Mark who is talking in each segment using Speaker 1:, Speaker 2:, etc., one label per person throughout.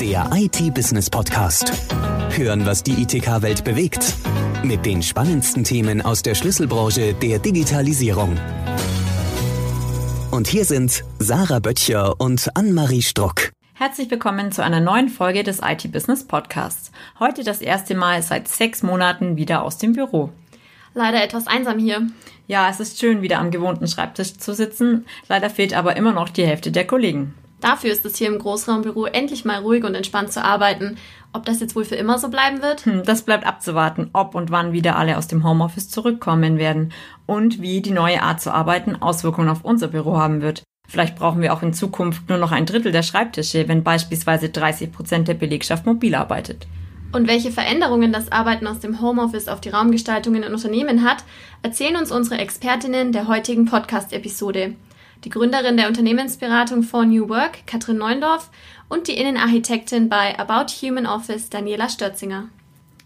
Speaker 1: Der IT-Business-Podcast. Hören, was die ITK-Welt bewegt. Mit den spannendsten Themen aus der Schlüsselbranche der Digitalisierung. Und hier sind Sarah Böttcher und Annemarie Struck.
Speaker 2: Herzlich willkommen zu einer neuen Folge des IT-Business Podcasts. Heute das erste Mal seit sechs Monaten wieder aus dem Büro.
Speaker 3: Leider etwas einsam hier.
Speaker 2: Ja, es ist schön, wieder am gewohnten Schreibtisch zu sitzen. Leider fehlt aber immer noch die Hälfte der Kollegen.
Speaker 3: Dafür ist es hier im Großraumbüro endlich mal ruhig und entspannt zu arbeiten. Ob das jetzt wohl für immer so bleiben wird?
Speaker 2: Hm, das bleibt abzuwarten, ob und wann wieder alle aus dem Homeoffice zurückkommen werden und wie die neue Art zu arbeiten Auswirkungen auf unser Büro haben wird. Vielleicht brauchen wir auch in Zukunft nur noch ein Drittel der Schreibtische, wenn beispielsweise 30 Prozent der Belegschaft mobil arbeitet.
Speaker 3: Und welche Veränderungen das Arbeiten aus dem Homeoffice auf die Raumgestaltung in Unternehmen hat, erzählen uns unsere Expertinnen der heutigen Podcast-Episode die Gründerin der Unternehmensberatung for New Work, Katrin Neundorf, und die Innenarchitektin bei About Human Office, Daniela Störzinger.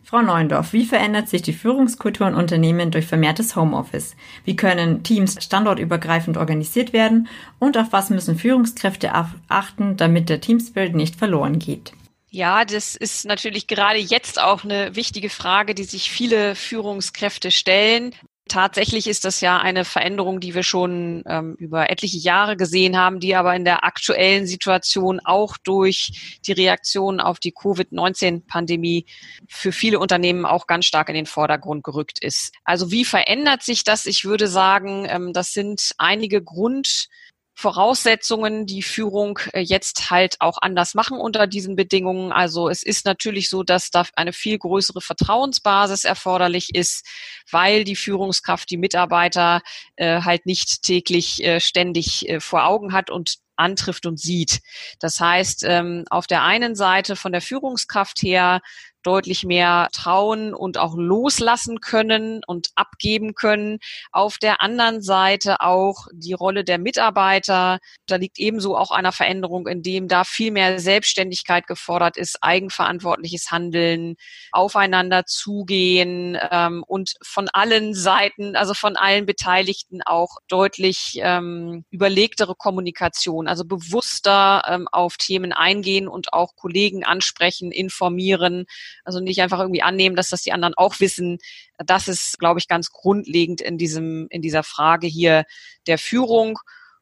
Speaker 2: Frau Neundorf, wie verändert sich die Führungskultur in Unternehmen durch vermehrtes Homeoffice? Wie können Teams standortübergreifend organisiert werden? Und auf was müssen Führungskräfte achten, damit der Teamspirit nicht verloren geht?
Speaker 4: Ja, das ist natürlich gerade jetzt auch eine wichtige Frage, die sich viele Führungskräfte stellen. Tatsächlich ist das ja eine Veränderung, die wir schon ähm, über etliche Jahre gesehen haben, die aber in der aktuellen Situation auch durch die Reaktion auf die Covid-19-Pandemie für viele Unternehmen auch ganz stark in den Vordergrund gerückt ist. Also wie verändert sich das? Ich würde sagen, ähm, das sind einige Grund Voraussetzungen die Führung äh, jetzt halt auch anders machen unter diesen Bedingungen. Also es ist natürlich so, dass da eine viel größere Vertrauensbasis erforderlich ist, weil die Führungskraft die Mitarbeiter äh, halt nicht täglich äh, ständig vor Augen hat und antrifft und sieht. Das heißt, ähm, auf der einen Seite von der Führungskraft her deutlich mehr trauen und auch loslassen können und abgeben können. Auf der anderen Seite auch die Rolle der Mitarbeiter. Da liegt ebenso auch einer Veränderung, in dem da viel mehr Selbstständigkeit gefordert ist, eigenverantwortliches Handeln, aufeinander zugehen ähm, und von allen Seiten, also von allen Beteiligten auch deutlich ähm, überlegtere Kommunikation, also bewusster ähm, auf Themen eingehen und auch Kollegen ansprechen, informieren also nicht einfach irgendwie annehmen, dass das die anderen auch wissen. Das ist, glaube ich, ganz grundlegend in diesem, in dieser Frage hier der Führung.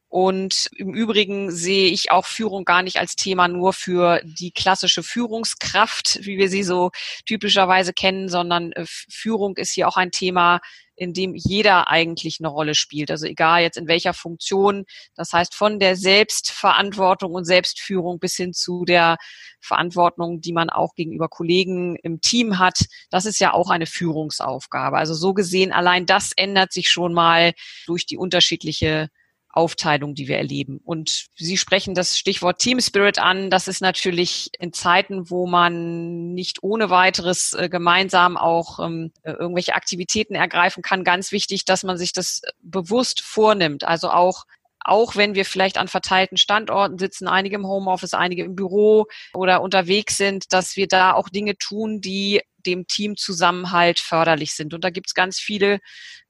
Speaker 4: Und im Übrigen sehe ich auch Führung gar nicht als Thema nur für die klassische Führungskraft, wie wir sie so typischerweise kennen, sondern äh, Führung ist hier auch ein Thema, in dem jeder eigentlich eine Rolle spielt. Also egal jetzt in welcher Funktion. Das heißt von der Selbstverantwortung und Selbstführung bis hin zu der Verantwortung, die man auch gegenüber Kollegen im Team hat. Das ist ja auch eine Führungsaufgabe. Also so gesehen, allein das ändert sich schon mal durch die unterschiedliche Aufteilung, die wir erleben. Und Sie sprechen das Stichwort Team Spirit an. Das ist natürlich in Zeiten, wo man nicht ohne weiteres äh, gemeinsam auch ähm, äh, irgendwelche Aktivitäten ergreifen kann, ganz wichtig, dass man sich das bewusst vornimmt. Also auch auch wenn wir vielleicht an verteilten Standorten sitzen, einige im Homeoffice, einige im Büro oder unterwegs sind, dass wir da auch Dinge tun, die dem Teamzusammenhalt förderlich sind. Und da gibt es ganz viele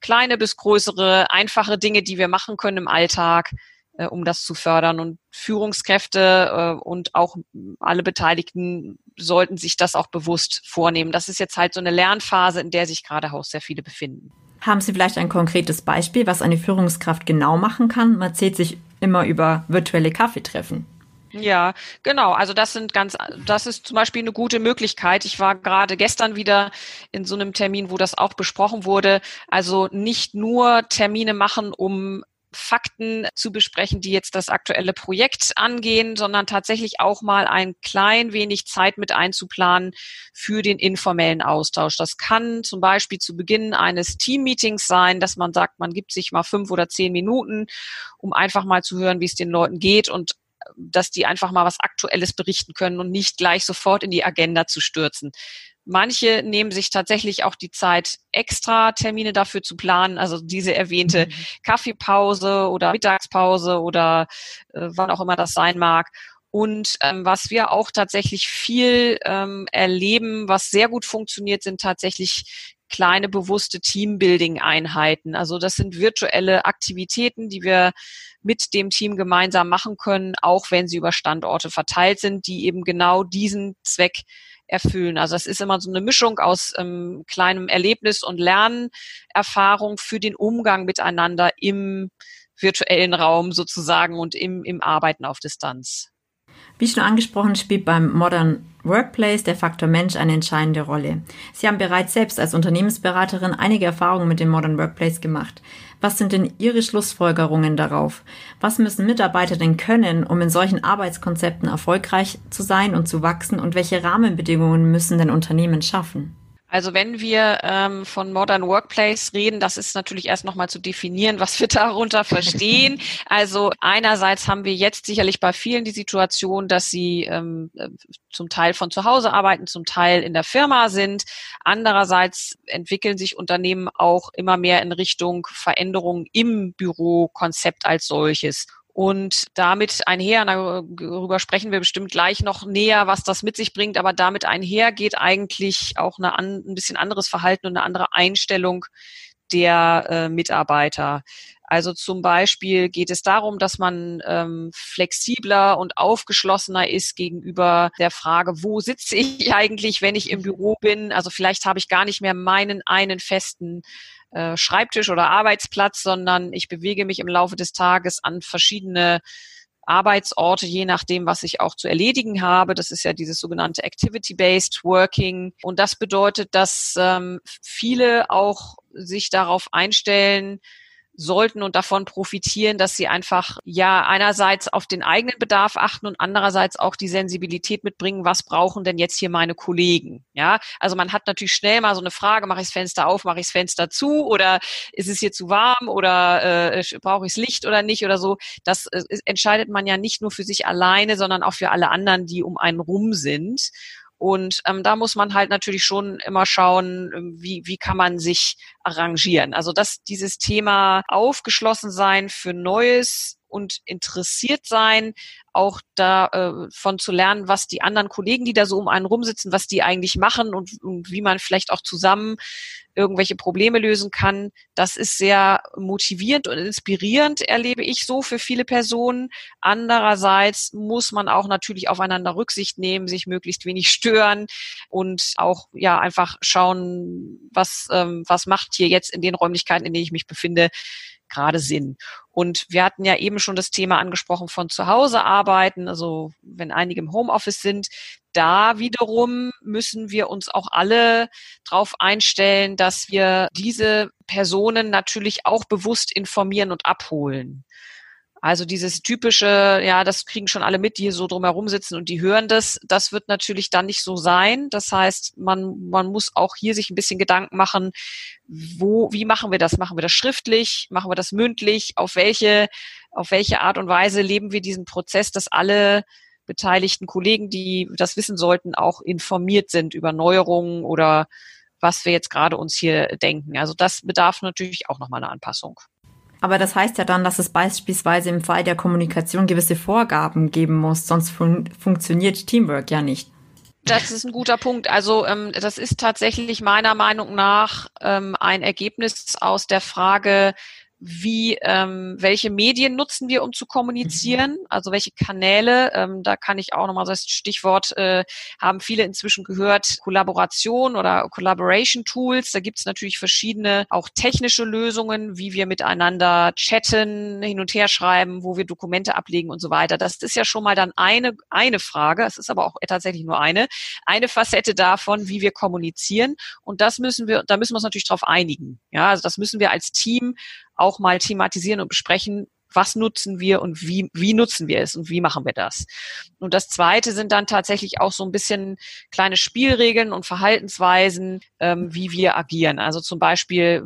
Speaker 4: kleine bis größere, einfache Dinge, die wir machen können im Alltag, äh, um das zu fördern. Und Führungskräfte äh, und auch alle Beteiligten sollten sich das auch bewusst vornehmen. Das ist jetzt halt so eine Lernphase, in der sich gerade auch sehr viele befinden.
Speaker 2: Haben Sie vielleicht ein konkretes Beispiel, was eine Führungskraft genau machen kann? Man zählt sich immer über virtuelle Kaffeetreffen.
Speaker 4: Ja, genau. Also das sind ganz, das ist zum Beispiel eine gute Möglichkeit. Ich war gerade gestern wieder in so einem Termin, wo das auch besprochen wurde. Also nicht nur Termine machen, um Fakten zu besprechen, die jetzt das aktuelle Projekt angehen, sondern tatsächlich auch mal ein klein wenig Zeit mit einzuplanen für den informellen Austausch. Das kann zum Beispiel zu Beginn eines Teammeetings sein, dass man sagt, man gibt sich mal fünf oder zehn Minuten, um einfach mal zu hören, wie es den Leuten geht und dass die einfach mal was Aktuelles berichten können und nicht gleich sofort in die Agenda zu stürzen. Manche nehmen sich tatsächlich auch die Zeit, extra Termine dafür zu planen, also diese erwähnte mhm. Kaffeepause oder Mittagspause oder äh, wann auch immer das sein mag. Und ähm, was wir auch tatsächlich viel ähm, erleben, was sehr gut funktioniert, sind tatsächlich kleine bewusste Teambuilding-Einheiten. Also das sind virtuelle Aktivitäten, die wir mit dem Team gemeinsam machen können, auch wenn sie über Standorte verteilt sind, die eben genau diesen Zweck erfüllen. Also es ist immer so eine Mischung aus ähm, kleinem Erlebnis und Lernerfahrung für den Umgang miteinander im virtuellen Raum sozusagen und im, im Arbeiten auf Distanz.
Speaker 2: Wie schon angesprochen, spielt beim Modern Workplace der Faktor Mensch eine entscheidende Rolle. Sie haben bereits selbst als Unternehmensberaterin einige Erfahrungen mit dem Modern Workplace gemacht. Was sind denn Ihre Schlussfolgerungen darauf? Was müssen Mitarbeiter denn können, um in solchen Arbeitskonzepten erfolgreich zu sein und zu wachsen? Und welche Rahmenbedingungen müssen denn Unternehmen schaffen?
Speaker 4: Also wenn wir ähm, von Modern Workplace reden, das ist natürlich erst nochmal zu definieren, was wir darunter verstehen. Also einerseits haben wir jetzt sicherlich bei vielen die Situation, dass sie ähm, äh, zum Teil von zu Hause arbeiten, zum Teil in der Firma sind. Andererseits entwickeln sich Unternehmen auch immer mehr in Richtung Veränderungen im Bürokonzept als solches. Und damit einher, darüber sprechen wir bestimmt gleich noch näher, was das mit sich bringt, aber damit einher geht eigentlich auch eine, ein bisschen anderes Verhalten und eine andere Einstellung der äh, Mitarbeiter. Also zum Beispiel geht es darum, dass man ähm, flexibler und aufgeschlossener ist gegenüber der Frage, wo sitze ich eigentlich, wenn ich im Büro bin? Also vielleicht habe ich gar nicht mehr meinen einen festen äh, Schreibtisch oder Arbeitsplatz, sondern ich bewege mich im Laufe des Tages an verschiedene Arbeitsorte, je nachdem, was ich auch zu erledigen habe. Das ist ja dieses sogenannte Activity-Based Working. Und das bedeutet, dass ähm, viele auch sich darauf einstellen, sollten und davon profitieren, dass sie einfach ja einerseits auf den eigenen Bedarf achten und andererseits auch die Sensibilität mitbringen, was brauchen denn jetzt hier meine Kollegen? Ja, also man hat natürlich schnell mal so eine Frage, mache ich das Fenster auf, mache ich das Fenster zu oder ist es hier zu warm oder äh, brauche ich das Licht oder nicht oder so. Das äh, entscheidet man ja nicht nur für sich alleine, sondern auch für alle anderen, die um einen rum sind. Und ähm, da muss man halt natürlich schon immer schauen, ähm, wie, wie kann man sich arrangieren. Also dass dieses Thema aufgeschlossen sein für Neues und interessiert sein, auch davon äh, zu lernen, was die anderen Kollegen, die da so um einen rumsitzen, was die eigentlich machen und, und wie man vielleicht auch zusammen irgendwelche Probleme lösen kann. Das ist sehr motivierend und inspirierend, erlebe ich so für viele Personen. Andererseits muss man auch natürlich aufeinander Rücksicht nehmen, sich möglichst wenig stören und auch ja einfach schauen, was ähm, was macht hier jetzt in den Räumlichkeiten, in denen ich mich befinde, gerade Sinn. Und wir hatten ja eben schon das Thema angesprochen von zu Hause arbeiten, also wenn einige im Homeoffice sind, da wiederum müssen wir uns auch alle darauf einstellen, dass wir diese Personen natürlich auch bewusst informieren und abholen. Also dieses typische, ja, das kriegen schon alle mit, die hier so drumherum sitzen und die hören das. Das wird natürlich dann nicht so sein. Das heißt, man, man muss auch hier sich ein bisschen Gedanken machen, wo, wie machen wir das? Machen wir das schriftlich? Machen wir das mündlich? Auf welche, auf welche Art und Weise leben wir diesen Prozess, dass alle beteiligten Kollegen, die das wissen sollten, auch informiert sind über Neuerungen oder was wir jetzt gerade uns hier denken. Also das bedarf natürlich auch nochmal einer Anpassung.
Speaker 2: Aber das heißt ja dann, dass es beispielsweise im Fall der Kommunikation gewisse Vorgaben geben muss, sonst fun funktioniert Teamwork ja nicht.
Speaker 4: Das ist ein guter Punkt. Also ähm, das ist tatsächlich meiner Meinung nach ähm, ein Ergebnis aus der Frage, wie ähm, welche Medien nutzen wir, um zu kommunizieren, mhm. also welche Kanäle. Ähm, da kann ich auch nochmal das Stichwort äh, haben viele inzwischen gehört, Kollaboration oder Collaboration Tools. Da gibt es natürlich verschiedene auch technische Lösungen, wie wir miteinander chatten, hin und her schreiben, wo wir Dokumente ablegen und so weiter. Das ist ja schon mal dann eine eine Frage. Es ist aber auch tatsächlich nur eine eine Facette davon, wie wir kommunizieren. Und das müssen wir, da müssen wir uns natürlich darauf einigen. Ja, also das müssen wir als Team auch mal thematisieren und besprechen, was nutzen wir und wie, wie nutzen wir es und wie machen wir das. Und das Zweite sind dann tatsächlich auch so ein bisschen kleine Spielregeln und Verhaltensweisen, ähm, wie wir agieren. Also zum Beispiel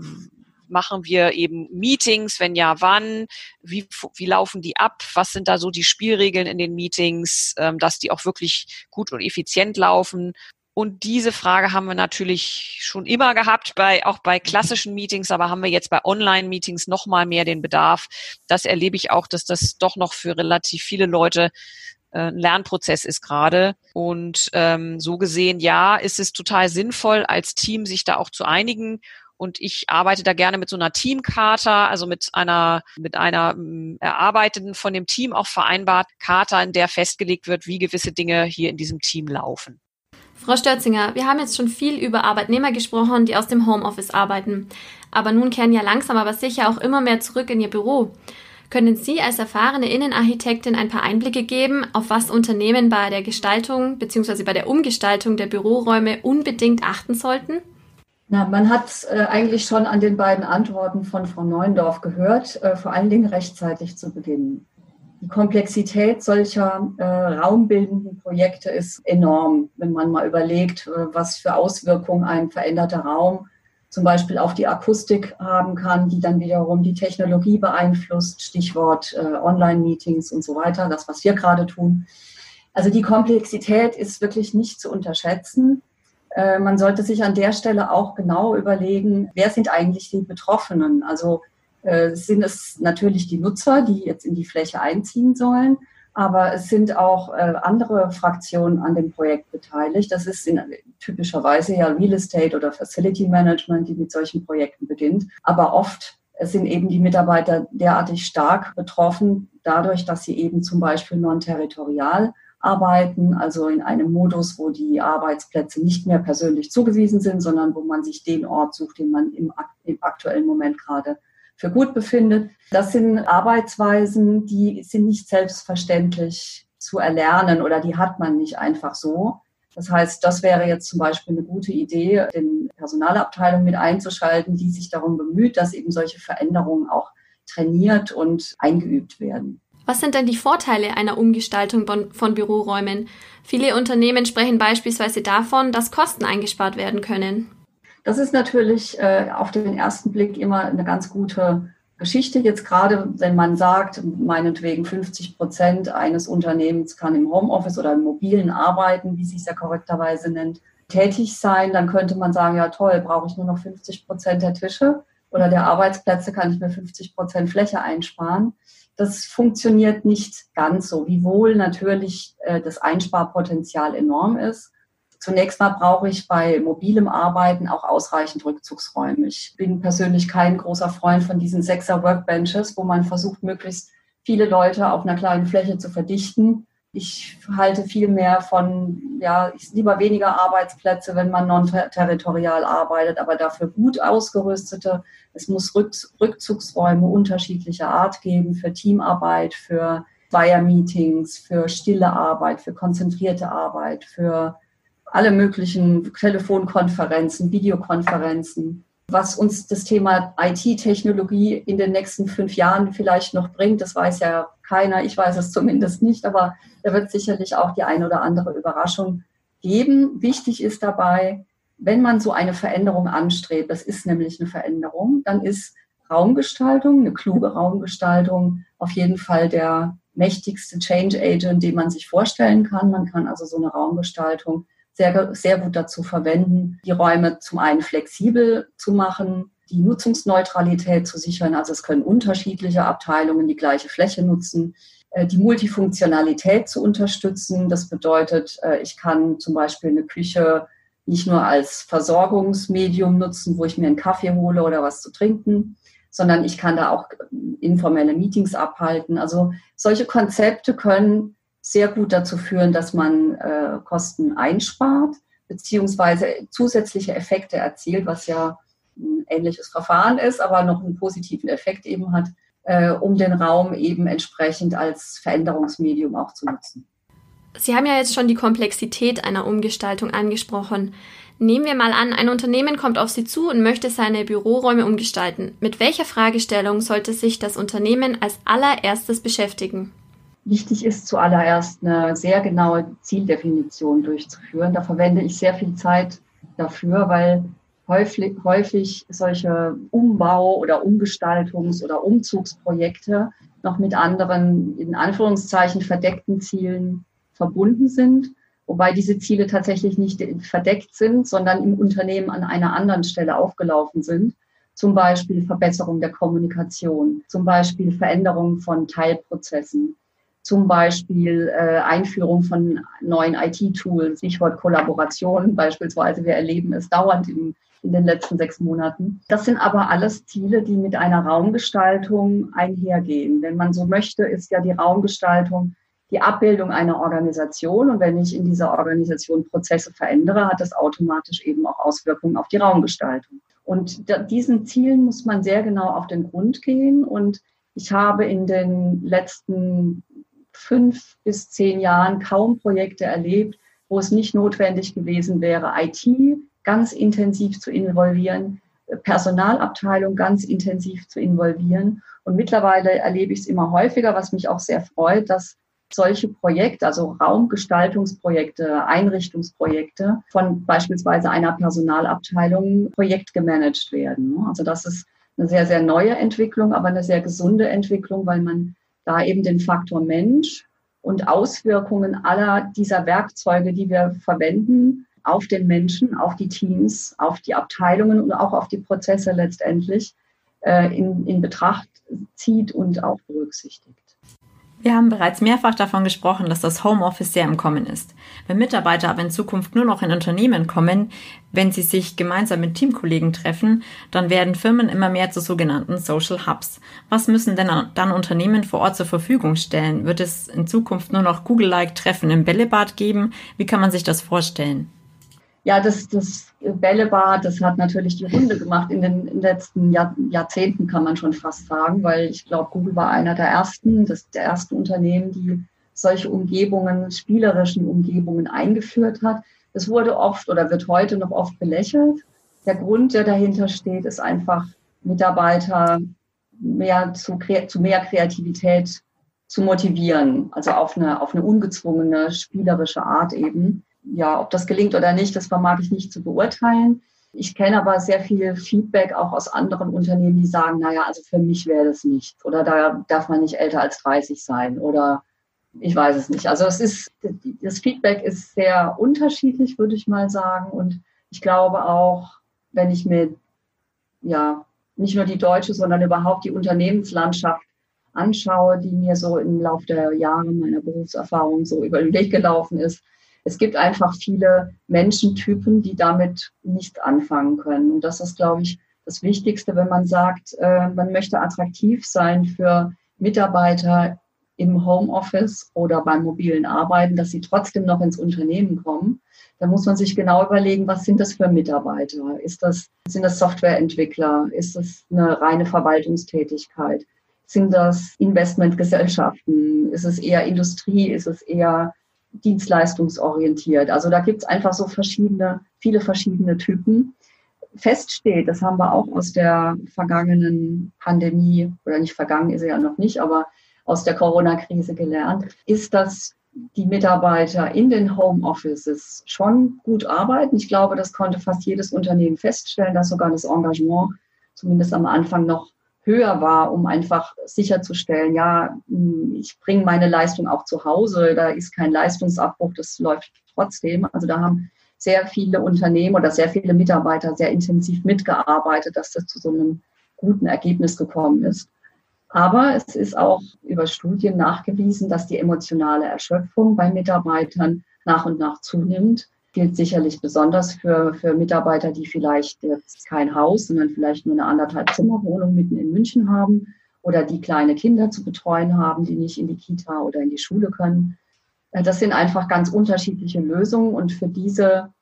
Speaker 4: machen wir eben Meetings, wenn ja, wann, wie, wie laufen die ab, was sind da so die Spielregeln in den Meetings, ähm, dass die auch wirklich gut und effizient laufen und diese Frage haben wir natürlich schon immer gehabt, bei, auch bei klassischen Meetings, aber haben wir jetzt bei Online-Meetings noch mal mehr den Bedarf. Das erlebe ich auch, dass das doch noch für relativ viele Leute äh, ein Lernprozess ist gerade. Und ähm, so gesehen, ja, ist es total sinnvoll, als Team sich da auch zu einigen. Und ich arbeite da gerne mit so einer Teamkarte, also mit einer, mit einer ähm, erarbeiteten, von dem Team auch vereinbart Karte, in der festgelegt wird, wie gewisse Dinge hier in diesem Team laufen.
Speaker 3: Frau Störzinger, wir haben jetzt schon viel über Arbeitnehmer gesprochen, die aus dem Homeoffice arbeiten. Aber nun kehren ja langsam aber sicher auch immer mehr zurück in ihr Büro. Können Sie als erfahrene Innenarchitektin ein paar Einblicke geben, auf was Unternehmen bei der Gestaltung bzw. bei der Umgestaltung der Büroräume unbedingt achten sollten?
Speaker 5: Na, man hat äh, eigentlich schon an den beiden Antworten von Frau Neuendorf gehört, äh, vor allen Dingen rechtzeitig zu beginnen. Die Komplexität solcher äh, raumbildenden Projekte ist enorm, wenn man mal überlegt, äh, was für Auswirkungen ein veränderter Raum zum Beispiel auf die Akustik haben kann, die dann wiederum die Technologie beeinflusst, Stichwort äh, Online-Meetings und so weiter, das, was wir gerade tun. Also die Komplexität ist wirklich nicht zu unterschätzen. Äh, man sollte sich an der Stelle auch genau überlegen, wer sind eigentlich die Betroffenen? Also sind es natürlich die Nutzer, die jetzt in die Fläche einziehen sollen, aber es sind auch äh, andere Fraktionen an dem Projekt beteiligt. Das ist in, typischerweise ja Real Estate oder Facility Management, die mit solchen Projekten beginnt. Aber oft sind eben die Mitarbeiter derartig stark betroffen, dadurch, dass sie eben zum Beispiel non-territorial arbeiten, also in einem Modus, wo die Arbeitsplätze nicht mehr persönlich zugewiesen sind, sondern wo man sich den Ort sucht, den man im, im aktuellen Moment gerade für gut befindet. Das sind Arbeitsweisen, die sind nicht selbstverständlich zu erlernen oder die hat man nicht einfach so. Das heißt, das wäre jetzt zum Beispiel eine gute Idee, den Personalabteilung mit einzuschalten, die sich darum bemüht, dass eben solche Veränderungen auch trainiert und eingeübt werden.
Speaker 3: Was sind denn die Vorteile einer Umgestaltung von, Büroräumen? Viele Unternehmen sprechen beispielsweise davon, dass Kosten eingespart werden können.
Speaker 5: Das ist natürlich äh, auf den ersten Blick immer eine ganz gute Geschichte. Jetzt gerade, wenn man sagt, meinetwegen 50 Prozent eines Unternehmens kann im Homeoffice oder im mobilen Arbeiten, wie sich es ja korrekterweise nennt, tätig sein, dann könnte man sagen, ja toll, brauche ich nur noch 50 Prozent der Tische oder der Arbeitsplätze, kann ich mir 50 Prozent Fläche einsparen. Das funktioniert nicht ganz so, wiewohl natürlich äh, das Einsparpotenzial enorm ist. Zunächst mal brauche ich bei mobilem Arbeiten auch ausreichend Rückzugsräume. Ich bin persönlich kein großer Freund von diesen Sechser Workbenches, wo man versucht, möglichst viele Leute auf einer kleinen Fläche zu verdichten. Ich halte viel mehr von, ja, lieber weniger Arbeitsplätze, wenn man non-territorial arbeitet, aber dafür gut ausgerüstete. Es muss Rückzugsräume unterschiedlicher Art geben für Teamarbeit, für Zweier-Meetings, für stille Arbeit, für konzentrierte Arbeit, für alle möglichen Telefonkonferenzen, Videokonferenzen. Was uns das Thema IT-Technologie in den nächsten fünf Jahren vielleicht noch bringt, das weiß ja keiner. Ich weiß es zumindest nicht, aber da wird sicherlich auch die eine oder andere Überraschung geben. Wichtig ist dabei, wenn man so eine Veränderung anstrebt, das ist nämlich eine Veränderung, dann ist Raumgestaltung, eine kluge Raumgestaltung auf jeden Fall der mächtigste Change Agent, den man sich vorstellen kann. Man kann also so eine Raumgestaltung sehr, sehr gut dazu verwenden, die Räume zum einen flexibel zu machen, die Nutzungsneutralität zu sichern. Also es können unterschiedliche Abteilungen die gleiche Fläche nutzen, äh, die Multifunktionalität zu unterstützen. Das bedeutet, äh, ich kann zum Beispiel eine Küche nicht nur als Versorgungsmedium nutzen, wo ich mir einen Kaffee hole oder was zu trinken, sondern ich kann da auch informelle Meetings abhalten. Also solche Konzepte können sehr gut dazu führen, dass man äh, Kosten einspart, beziehungsweise zusätzliche Effekte erzielt, was ja ein ähnliches Verfahren ist, aber noch einen positiven Effekt eben hat, äh, um den Raum eben entsprechend als Veränderungsmedium auch zu nutzen.
Speaker 3: Sie haben ja jetzt schon die Komplexität einer Umgestaltung angesprochen. Nehmen wir mal an, ein Unternehmen kommt auf Sie zu und möchte seine Büroräume umgestalten. Mit welcher Fragestellung sollte sich das Unternehmen als allererstes beschäftigen?
Speaker 5: Wichtig ist zuallererst eine sehr genaue Zieldefinition durchzuführen. Da verwende ich sehr viel Zeit dafür, weil häufig, häufig solche Umbau- oder Umgestaltungs- oder Umzugsprojekte noch mit anderen, in Anführungszeichen, verdeckten Zielen verbunden sind, wobei diese Ziele tatsächlich nicht verdeckt sind, sondern im Unternehmen an einer anderen Stelle aufgelaufen sind. Zum Beispiel Verbesserung der Kommunikation, zum Beispiel Veränderung von Teilprozessen, zum Beispiel äh, Einführung von neuen IT-Tools, Stichwort Kollaboration beispielsweise. Wir erleben es dauernd in, in den letzten sechs Monaten. Das sind aber alles Ziele, die mit einer Raumgestaltung einhergehen. Wenn man so möchte, ist ja die Raumgestaltung die Abbildung einer Organisation. Und wenn ich in dieser Organisation Prozesse verändere, hat das automatisch eben auch Auswirkungen auf die Raumgestaltung. Und diesen Zielen muss man sehr genau auf den Grund gehen. Und ich habe in den letzten fünf bis zehn Jahren kaum Projekte erlebt, wo es nicht notwendig gewesen wäre, IT ganz intensiv zu involvieren, Personalabteilung ganz intensiv zu involvieren. Und mittlerweile erlebe ich es immer häufiger, was mich auch sehr freut, dass solche Projekte, also Raumgestaltungsprojekte, Einrichtungsprojekte von beispielsweise einer Personalabteilung projektgemanagt werden. Also das ist eine sehr, sehr neue Entwicklung, aber eine sehr gesunde Entwicklung, weil man da eben den Faktor Mensch und Auswirkungen aller dieser Werkzeuge, die wir verwenden, auf den Menschen, auf die Teams, auf die Abteilungen und auch auf die Prozesse letztendlich äh, in, in Betracht zieht und auch berücksichtigt.
Speaker 2: Wir haben bereits mehrfach davon gesprochen, dass das Homeoffice sehr im Kommen ist. Wenn Mitarbeiter aber in Zukunft nur noch in Unternehmen kommen, wenn sie sich gemeinsam mit Teamkollegen treffen, dann werden Firmen immer mehr zu sogenannten Social Hubs. Was müssen denn dann Unternehmen vor Ort zur Verfügung stellen? Wird es in Zukunft nur noch Google-like Treffen im Bällebad geben? Wie kann man sich das vorstellen?
Speaker 5: Ja, das, das Bällebad, das hat natürlich die Runde gemacht in den, letzten Jahr, Jahrzehnten, kann man schon fast sagen, weil ich glaube, Google war einer der ersten, das der ersten Unternehmen, die solche Umgebungen, spielerischen Umgebungen eingeführt hat. Es wurde oft oder wird heute noch oft belächelt. Der Grund, der dahinter steht, ist einfach Mitarbeiter mehr zu, zu mehr Kreativität zu motivieren, also auf eine, auf eine ungezwungene, spielerische Art eben ja, ob das gelingt oder nicht, das vermag ich nicht zu beurteilen. Ich kenne aber sehr viel Feedback auch aus anderen Unternehmen, die sagen, naja, also für mich wäre das nicht. Oder da darf man nicht älter als 30 sein. Oder ich weiß es nicht. Also es ist, das Feedback ist sehr unterschiedlich, würde ich mal sagen. Und ich glaube auch, wenn ich mir, ja, nicht nur die deutsche, sondern überhaupt die Unternehmenslandschaft anschaue, die mir so im Laufe der Jahre meiner Berufserfahrung so über den Weg gelaufen ist, es gibt einfach viele Menschentypen, die damit nicht anfangen können. Und das ist, glaube ich, das Wichtigste, wenn man sagt, äh, man möchte attraktiv sein für Mitarbeiter im Homeoffice oder beim mobilen Arbeiten, dass sie trotzdem noch ins Unternehmen kommen. Da muss man sich genau überlegen, was sind das für Mitarbeiter? Ist das, sind das Softwareentwickler? Ist das eine reine Verwaltungstätigkeit? Sind das Investmentgesellschaften? Ist es eher Industrie? Ist es eher dienstleistungsorientiert. Also da gibt es einfach so verschiedene, viele verschiedene Typen. Feststeht, das haben wir auch aus der vergangenen Pandemie, oder nicht vergangen ist sie ja noch nicht, aber aus der Corona-Krise gelernt, ist, dass die Mitarbeiter in den Homeoffices schon gut arbeiten. Ich glaube, das konnte fast jedes Unternehmen feststellen, dass sogar das Engagement zumindest am Anfang noch höher war, um einfach sicherzustellen, ja, hm, ich bringe meine Leistung auch zu Hause, da ist kein Leistungsabbruch, das läuft trotzdem. Also da haben sehr viele Unternehmen oder sehr viele Mitarbeiter sehr intensiv mitgearbeitet, dass das zu so einem guten Ergebnis gekommen ist. Aber es ist auch über Studien nachgewiesen, dass die emotionale Erschöpfung bei Mitarbeitern nach und nach zunimmt gilt sicherlich besonders für, für Mitarbeiter, die vielleicht jetzt kein Haus, sondern vielleicht nur eine anderthalb Zimmerwohnung mitten in München haben oder die kleine Kinder zu betreuen haben, die nicht in die Kita oder in die Schule können. Äh, das sind einfach ganz unterschiedliche Lösungen und für diese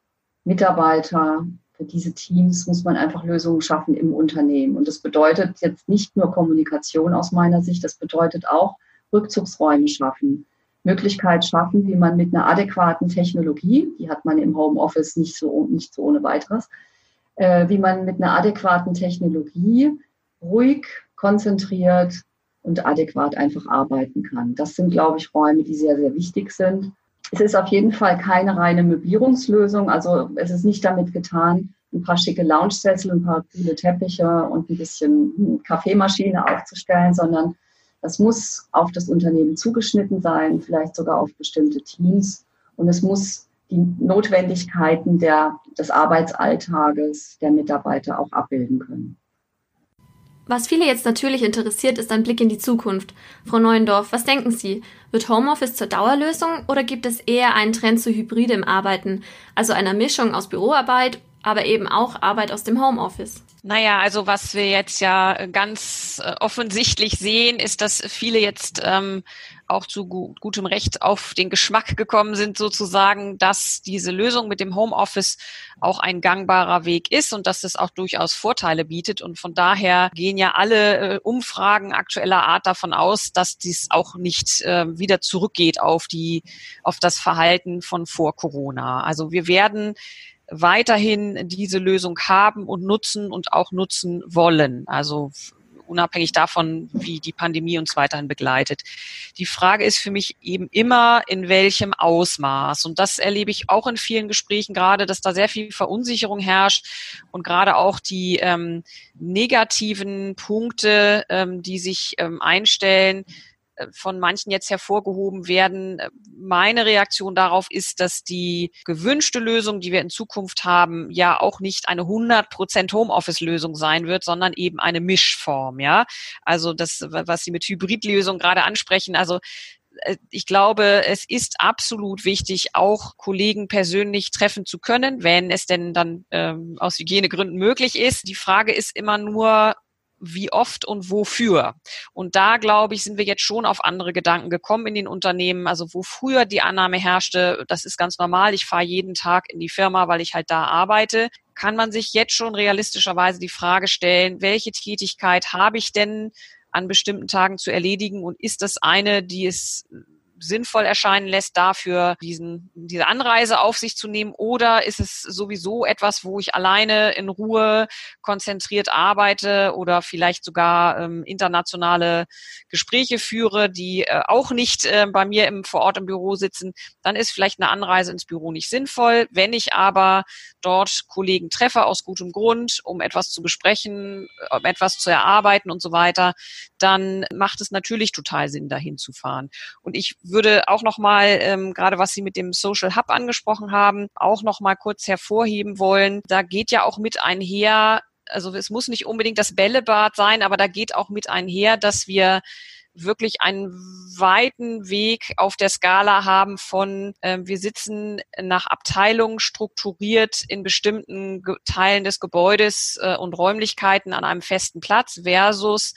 Speaker 5: Mitarbeiter, für diese Teams muss man einfach Lösungen schaffen im Unternehmen. Und das bedeutet jetzt nicht nur Kommunikation aus meiner Sicht, das bedeutet auch Rückzugsräume schaffen Möglichkeit schaffen, wie man mit einer adäquaten Technologie, die hat man im Homeoffice nicht so, nicht so ohne weiteres, äh, wie man mit einer adäquaten Technologie ruhig, konzentriert und adäquat einfach arbeiten kann. Das sind, glaube ich, Räume, die sehr, sehr wichtig sind. Es ist auf jeden Fall keine reine Möblierungslösung. Also es ist nicht damit getan, ein paar schicke Lounge-Sessel, ein paar coole Teppiche und ein bisschen Kaffeemaschine aufzustellen, sondern das muss auf das Unternehmen zugeschnitten sein, vielleicht sogar auf bestimmte Teams. Und es muss die Notwendigkeiten der, des Arbeitsalltages der Mitarbeiter auch abbilden können.
Speaker 3: Was viele jetzt natürlich interessiert, ist ein Blick in die Zukunft. Frau Neuendorf, was denken Sie? Wird Homeoffice zur Dauerlösung oder gibt es eher einen Trend zu hybridem Arbeiten, also einer Mischung aus Büroarbeit, aber eben auch Arbeit aus dem Homeoffice?
Speaker 4: Naja, also was wir jetzt ja ganz äh, offensichtlich sehen, ist, dass viele jetzt ähm, auch zu gu gutem Recht auf den Geschmack gekommen sind, sozusagen, dass diese Lösung mit dem Homeoffice auch ein gangbarer Weg ist und dass es auch durchaus Vorteile bietet. Und von daher gehen ja alle äh, Umfragen aktueller Art davon aus, dass dies auch nicht äh, wieder zurückgeht auf die, auf das Verhalten von vor Corona. Also wir werden weiterhin diese Lösung haben und nutzen und auch nutzen wollen. Also unabhängig davon, wie die Pandemie uns weiterhin begleitet. Die Frage ist für mich eben immer, in welchem Ausmaß. Und das erlebe ich auch in vielen Gesprächen gerade, dass da sehr viel Verunsicherung herrscht und gerade auch die ähm, negativen Punkte, ähm, die sich ähm, einstellen, von manchen jetzt hervorgehoben werden. Meine Reaktion darauf ist, dass die gewünschte Lösung, die wir in Zukunft haben, ja auch nicht eine 100% Homeoffice-Lösung sein wird, sondern eben eine Mischform, ja. Also das, was Sie mit Hybridlösung gerade ansprechen, also äh, ich glaube, es ist absolut wichtig, auch Kollegen persönlich treffen zu können, wenn es denn dann ähm, aus Hygienegründen möglich ist. Die Frage ist immer nur, wie oft und wofür. Und da, glaube ich, sind wir jetzt schon auf andere Gedanken gekommen in den Unternehmen. Also wo früher die Annahme herrschte, das ist ganz normal, ich fahre jeden Tag in die Firma, weil ich halt da arbeite, kann man sich jetzt schon realistischerweise die Frage stellen, welche Tätigkeit habe ich denn an bestimmten Tagen zu erledigen und ist das eine, die es sinnvoll erscheinen lässt, dafür diesen, diese Anreise auf sich zu nehmen? Oder ist es sowieso etwas, wo ich alleine in Ruhe konzentriert arbeite oder vielleicht sogar ähm, internationale Gespräche führe, die äh, auch nicht äh, bei mir im, vor Ort im Büro sitzen? Dann ist vielleicht eine Anreise ins Büro nicht sinnvoll. Wenn ich aber dort Kollegen treffe aus gutem Grund, um etwas zu besprechen, um etwas zu erarbeiten und so weiter, dann macht es natürlich total Sinn, dahin zu fahren. Und ich würde auch noch mal ähm, gerade was Sie mit dem Social Hub angesprochen haben, auch noch mal kurz hervorheben wollen. Da geht ja auch mit einher, also es muss nicht unbedingt das Bällebad sein, aber da geht auch mit einher, dass wir wirklich einen weiten Weg auf der Skala haben von, äh, wir sitzen nach Abteilungen strukturiert in bestimmten Teilen des Gebäudes äh, und Räumlichkeiten an einem festen Platz versus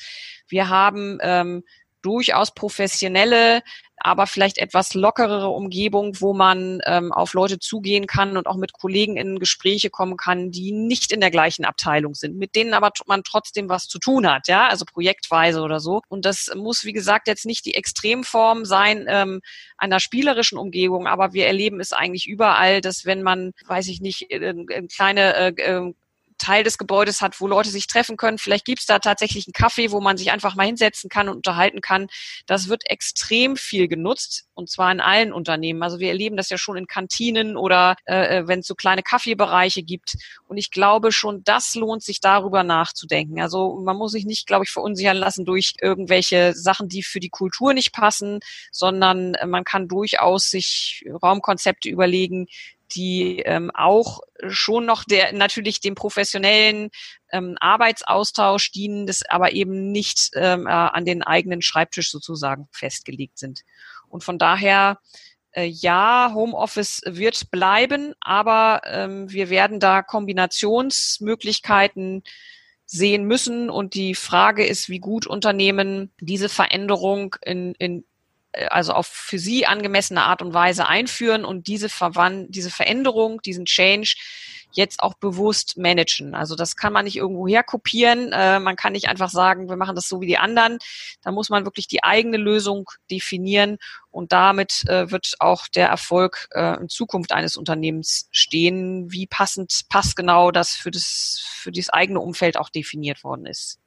Speaker 4: wir haben ähm, durchaus professionelle, aber vielleicht etwas lockerere Umgebung, wo man ähm, auf Leute zugehen kann und auch mit Kollegen in Gespräche kommen kann, die nicht in der gleichen Abteilung sind, mit denen aber man trotzdem was zu tun hat, ja, also projektweise oder so. Und das muss, wie gesagt, jetzt nicht die Extremform sein ähm, einer spielerischen Umgebung, aber wir erleben es eigentlich überall, dass wenn man, weiß ich nicht, äh, äh, kleine äh, äh Teil des Gebäudes hat, wo Leute sich treffen können. Vielleicht gibt's da tatsächlich einen Kaffee, wo man sich einfach mal hinsetzen kann und unterhalten kann. Das wird extrem viel genutzt und zwar in allen Unternehmen. Also wir erleben das ja schon in Kantinen oder äh, äh wenn es so kleine Kaffeebereiche gibt. Und ich glaube schon, das lohnt sich darüber nachzudenken. Also man muss sich nicht, glaube ich, verunsichern lassen durch irgendwelche Sachen, die für die Kultur nicht passen, sondern man kann durchaus sich Raumkonzepte überlegen, die ähm, auch schon noch der natürlich dem professionellen ähm, Arbeitsaustausch dienen, das aber eben nicht ähm, äh, an den eigenen Schreibtisch sozusagen festgelegt sind. Und von daher äh, ja, Homeoffice wird bleiben, aber ähm, wir werden da Kombinationsmöglichkeiten sehen müssen. Und die Frage ist, wie gut Unternehmen diese Veränderung in, in also auf für sie angemessene Art und Weise einführen und diese, Verwand diese Veränderung, diesen Change jetzt auch bewusst managen. Also das kann man nicht irgendwo herkopieren. Äh, man kann nicht einfach sagen, wir machen das so wie die anderen. Da muss man wirklich die eigene Lösung definieren und damit äh, wird auch der Erfolg äh, in Zukunft eines Unternehmens stehen, wie passend, passgenau das für das, für das eigene Umfeld auch definiert worden ist.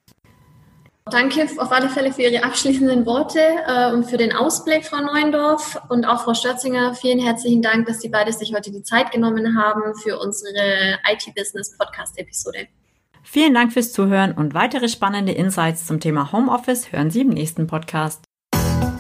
Speaker 3: Danke auf alle Fälle für Ihre abschließenden Worte äh, und für den Ausblick, Frau Neuendorf und auch Frau Störzinger. Vielen herzlichen Dank, dass Sie beide sich heute die Zeit genommen haben für unsere IT-Business Podcast-Episode.
Speaker 2: Vielen Dank fürs Zuhören und weitere spannende Insights zum Thema Homeoffice hören Sie im nächsten Podcast.